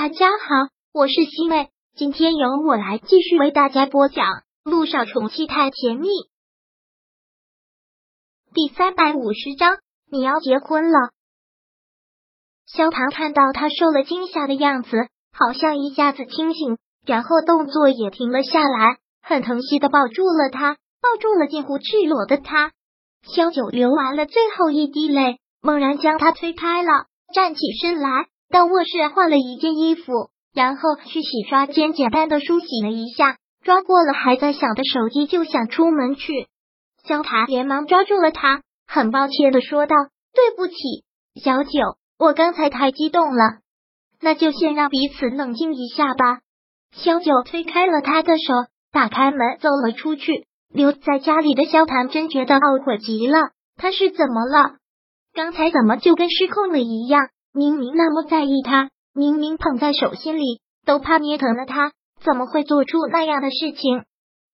大家好，我是西妹，今天由我来继续为大家播讲《路上宠妻太甜蜜》第三百五十章。你要结婚了？萧唐看到他受了惊吓的样子，好像一下子清醒，然后动作也停了下来，很疼惜的抱住了他，抱住了近乎赤裸的他。萧九流完了最后一滴泪，猛然将他推开了，站起身来。到卧室换了一件衣服，然后去洗刷间简单的梳洗了一下，抓过了还在响的手机就想出门去。萧塔连忙抓住了他，很抱歉的说道：“对不起，小九，我刚才太激动了。那就先让彼此冷静一下吧。”萧九推开了他的手，打开门走了出去。留在家里的萧谭真觉得懊悔极了，他是怎么了？刚才怎么就跟失控了一样？明明那么在意他，明明捧在手心里，都怕捏疼了他，怎么会做出那样的事情？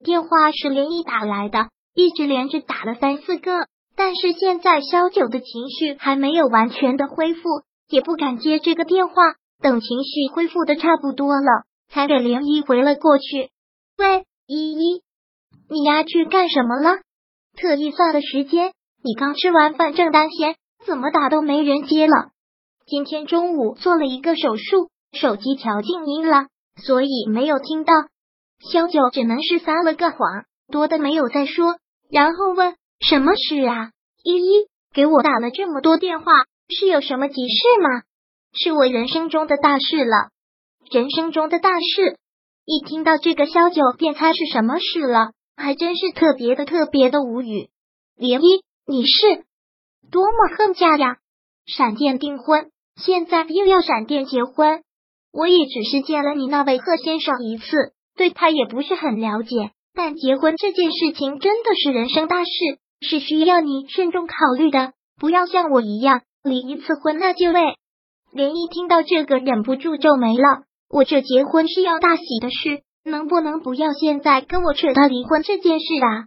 电话是连一打来的，一直连着打了三四个，但是现在萧九的情绪还没有完全的恢复，也不敢接这个电话，等情绪恢复的差不多了，才给连依回了过去。喂，依依，你丫去干什么了？特意算了时间，你刚吃完饭正当先，怎么打都没人接了。今天中午做了一个手术，手机调静音了，所以没有听到。萧九只能是撒了个谎，多的没有再说，然后问什么事啊？依依给我打了这么多电话，是有什么急事吗？是我人生中的大事了，人生中的大事。一听到这个，萧九便猜是什么事了，还真是特别的特别的无语。涟漪，你是多么恨嫁呀？闪电订婚。现在又要闪电结婚，我也只是见了你那位贺先生一次，对他也不是很了解。但结婚这件事情真的是人生大事，是需要你慎重考虑的，不要像我一样离一次婚那就累。连一听到这个，忍不住皱眉了。我这结婚是要大喜的事，能不能不要现在跟我扯到离婚这件事啊？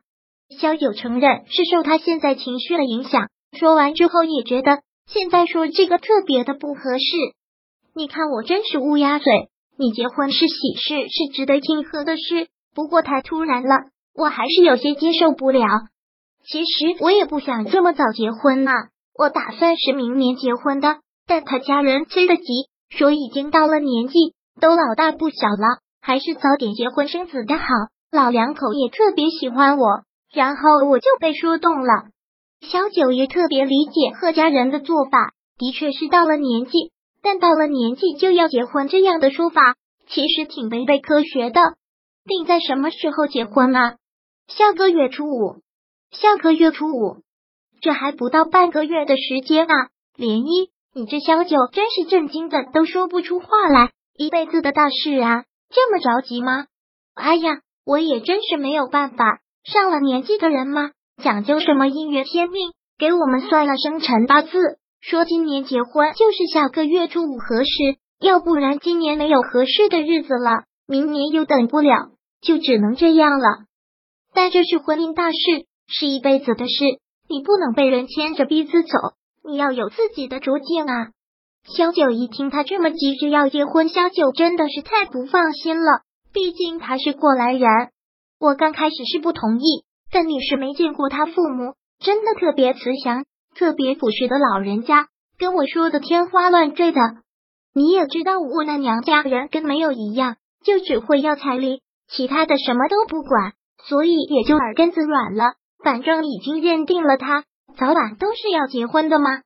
肖九承认是受他现在情绪的影响，说完之后也觉得。现在说这个特别的不合适，你看我真是乌鸦嘴。你结婚是喜事，是值得庆贺的事，不过太突然了，我还是有些接受不了。其实我也不想这么早结婚呐，我打算是明年结婚的，但他家人催得急，说已经到了年纪，都老大不小了，还是早点结婚生子的好。老两口也特别喜欢我，然后我就被说动了。小九也特别理解贺家人的做法，的确是到了年纪，但到了年纪就要结婚这样的说法，其实挺违背科学的。定在什么时候结婚啊？下个月初五，下个月初五，这还不到半个月的时间啊！涟漪，你这小九真是震惊的都说不出话来，一辈子的大事啊，这么着急吗？哎呀，我也真是没有办法，上了年纪的人嘛。讲究什么姻缘天命？给我们算了生辰八字，说今年结婚就是下个月初五合适，要不然今年没有合适的日子了，明年又等不了，就只能这样了。但这是婚姻大事，是一辈子的事，你不能被人牵着鼻子走，你要有自己的主见啊！萧九一听他这么急着要结婚，萧九真的是太不放心了，毕竟他是过来人。我刚开始是不同意。但你是没见过他父母，真的特别慈祥、特别朴实的老人家，跟我说的天花乱坠的。你也知道，我那娘家人跟没有一样，就只会要彩礼，其他的什么都不管，所以也就耳根子软了。反正已经认定了他，早晚都是要结婚的吗？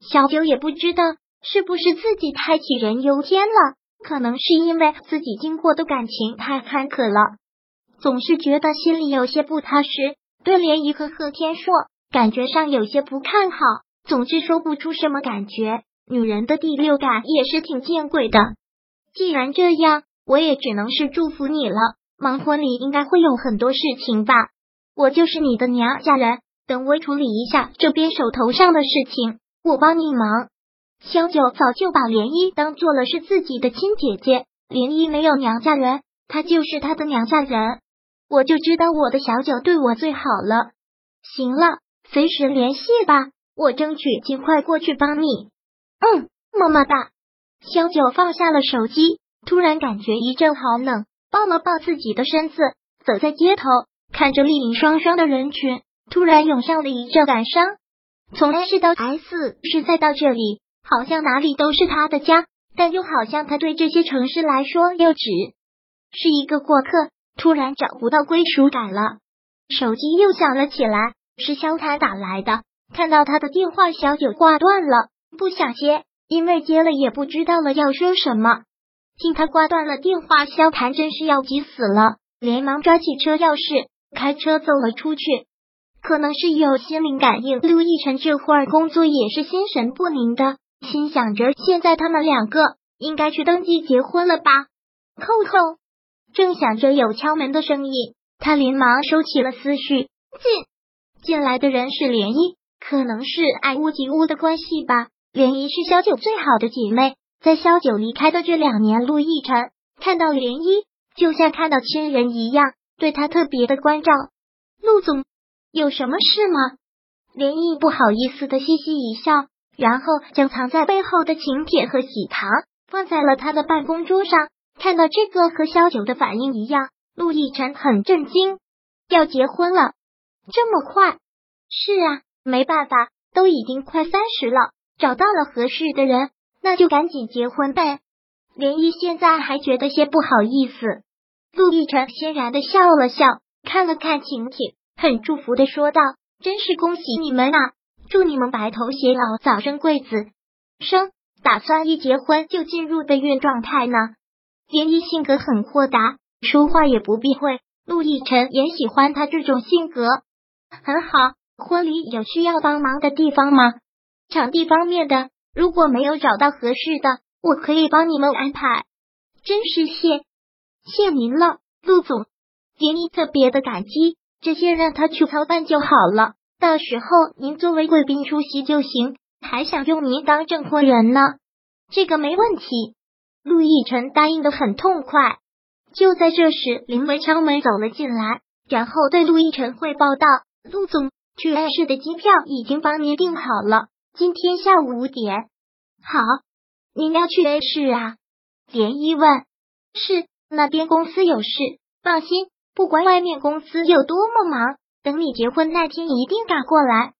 小九也不知道是不是自己太杞人忧天了，可能是因为自己经过的感情太坎坷了。总是觉得心里有些不踏实，对涟漪和贺天硕感觉上有些不看好，总是说不出什么感觉。女人的第六感也是挺见鬼的。既然这样，我也只能是祝福你了。忙婚礼应该会有很多事情吧？我就是你的娘家人，等我处理一下这边手头上的事情，我帮你忙。萧九早就把涟漪当做了是自己的亲姐姐，涟漪没有娘家人，她就是她的娘家人。我就知道我的小九对我最好了。行了，随时联系吧，我争取尽快过去帮你。嗯，么么哒。小九放下了手机，突然感觉一阵好冷，抱了抱自己的身子，走在街头，看着丽影双双的人群，突然涌上了一阵感伤。从 A 市到 S 市再到这里，好像哪里都是他的家，但又好像他对这些城市来说又只是一个过客。突然找不到归属感了，手机又响了起来，是萧谈打来的。看到他的电话，小九挂断了，不想接，因为接了也不知道了要说什么。听他挂断了电话，萧谈真是要急死了，连忙抓起车钥匙，开车走了出去。可能是有心灵感应，陆亦辰这会儿工作也是心神不宁的，心想着现在他们两个应该去登记结婚了吧。扣扣。正想着有敲门的声音，他连忙收起了思绪。进进来的人是涟漪，可能是爱屋及乌的关系吧。涟漪是萧九最好的姐妹，在萧九离开的这两年，陆亦辰看到涟漪就像看到亲人一样，对他特别的关照。陆总有什么事吗？涟漪不好意思的嘻嘻一笑，然后将藏在背后的请帖和喜糖放在了他的办公桌上。看到这个和萧九的反应一样，陆亦辰很震惊。要结婚了，这么快？是啊，没办法，都已经快三十了，找到了合适的人，那就赶紧结婚呗。连依现在还觉得些不好意思。陆亦辰欣然的笑了笑，看了看晴晴，很祝福的说道：“真是恭喜你们啊，祝你们白头偕老，早生贵子。生打算一结婚就进入备孕状态呢。”涟漪性格很豁达，说话也不避讳。陆亦辰也喜欢他这种性格，很好。婚礼有需要帮忙的地方吗？场地方面的，如果没有找到合适的，我可以帮你们安排。真是谢谢您了，陆总。涟漪特别的感激，这些让他去操办就好了。到时候您作为贵宾出席就行，还想用您当证婚人呢？这个没问题。陆亦辰答应的很痛快。就在这时，林文敲门走了进来，然后对陆亦辰汇报道：“陆总，去 A 市的机票已经帮您订好了，今天下午五点。”好，您要去 A 市啊？连漪问。是，那边公司有事。放心，不管外面公司有多么忙，等你结婚那天一定赶过来。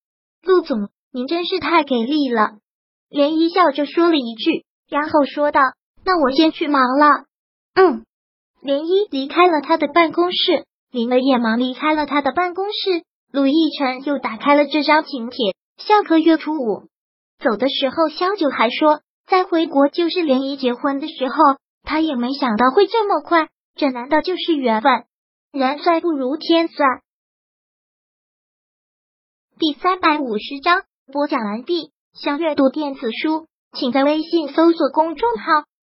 陆总，您真是太给力了。连漪笑着说了一句，然后说道。那我先去忙了。嗯，涟漪离开了他的办公室，林儿也忙离开了他的办公室。陆亦辰又打开了这张请帖。下个月初五走的时候，萧九还说再回国就是涟漪结婚的时候。他也没想到会这么快，这难道就是缘分？人算不如天算。第三百五十章播讲完毕。想阅读电子书，请在微信搜索公众号。